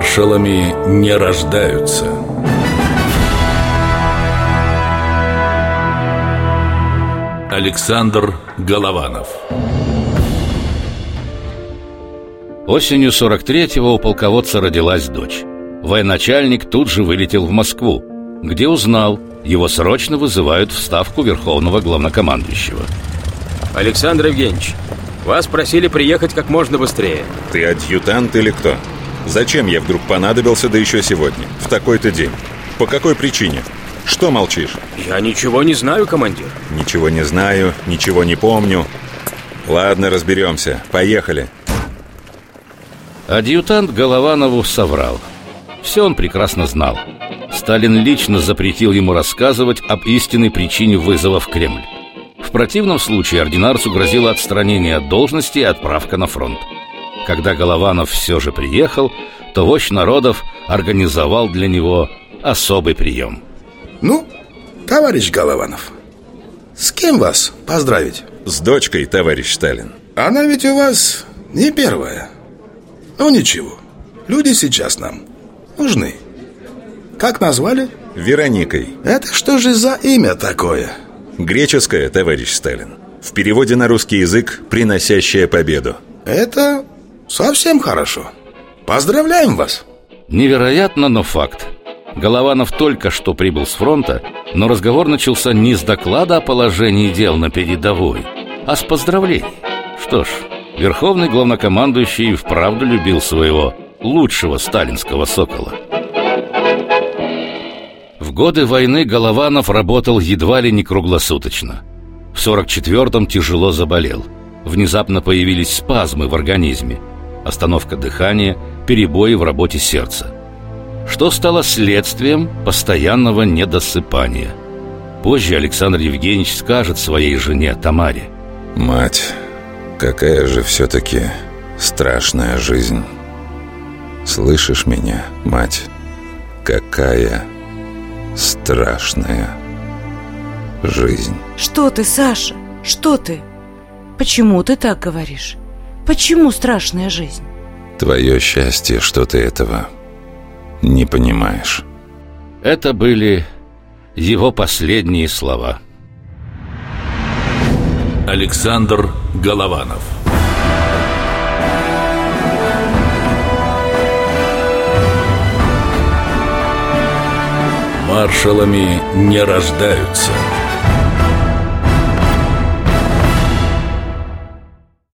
Маршалами не рождаются. Александр Голованов Осенью 43-го у полководца родилась дочь. Военачальник тут же вылетел в Москву, где узнал, его срочно вызывают в ставку Верховного Главнокомандующего. Александр Евгеньевич, вас просили приехать как можно быстрее. Ты адъютант или кто? Зачем я вдруг понадобился, да еще сегодня, в такой-то день? По какой причине? Что молчишь? Я ничего не знаю, командир. Ничего не знаю, ничего не помню. Ладно, разберемся. Поехали. Адъютант Голованову соврал. Все он прекрасно знал. Сталин лично запретил ему рассказывать об истинной причине вызова в Кремль. В противном случае ординарцу грозило отстранение от должности и отправка на фронт. Когда Голованов все же приехал, то вождь народов организовал для него особый прием. Ну, товарищ Голованов, с кем вас поздравить? С дочкой, товарищ Сталин. Она ведь у вас не первая. Ну ничего, люди сейчас нам нужны. Как назвали? Вероникой. Это что же за имя такое? Греческое, товарищ Сталин. В переводе на русский язык «приносящая победу». Это совсем хорошо. Поздравляем вас. Невероятно, но факт. Голованов только что прибыл с фронта, но разговор начался не с доклада о положении дел на передовой, а с поздравлений. Что ж, верховный главнокомандующий вправду любил своего лучшего сталинского сокола. В годы войны Голованов работал едва ли не круглосуточно. В 44-м тяжело заболел. Внезапно появились спазмы в организме, остановка дыхания, перебои в работе сердца. Что стало следствием постоянного недосыпания. Позже Александр Евгеньевич скажет своей жене Тамаре. Мать, какая же все-таки страшная жизнь. Слышишь меня, мать? Какая страшная жизнь. Что ты, Саша? Что ты? Почему ты так говоришь? Почему страшная жизнь? Твое счастье, что ты этого не понимаешь. Это были его последние слова. Александр Голованов Маршалами не рождаются –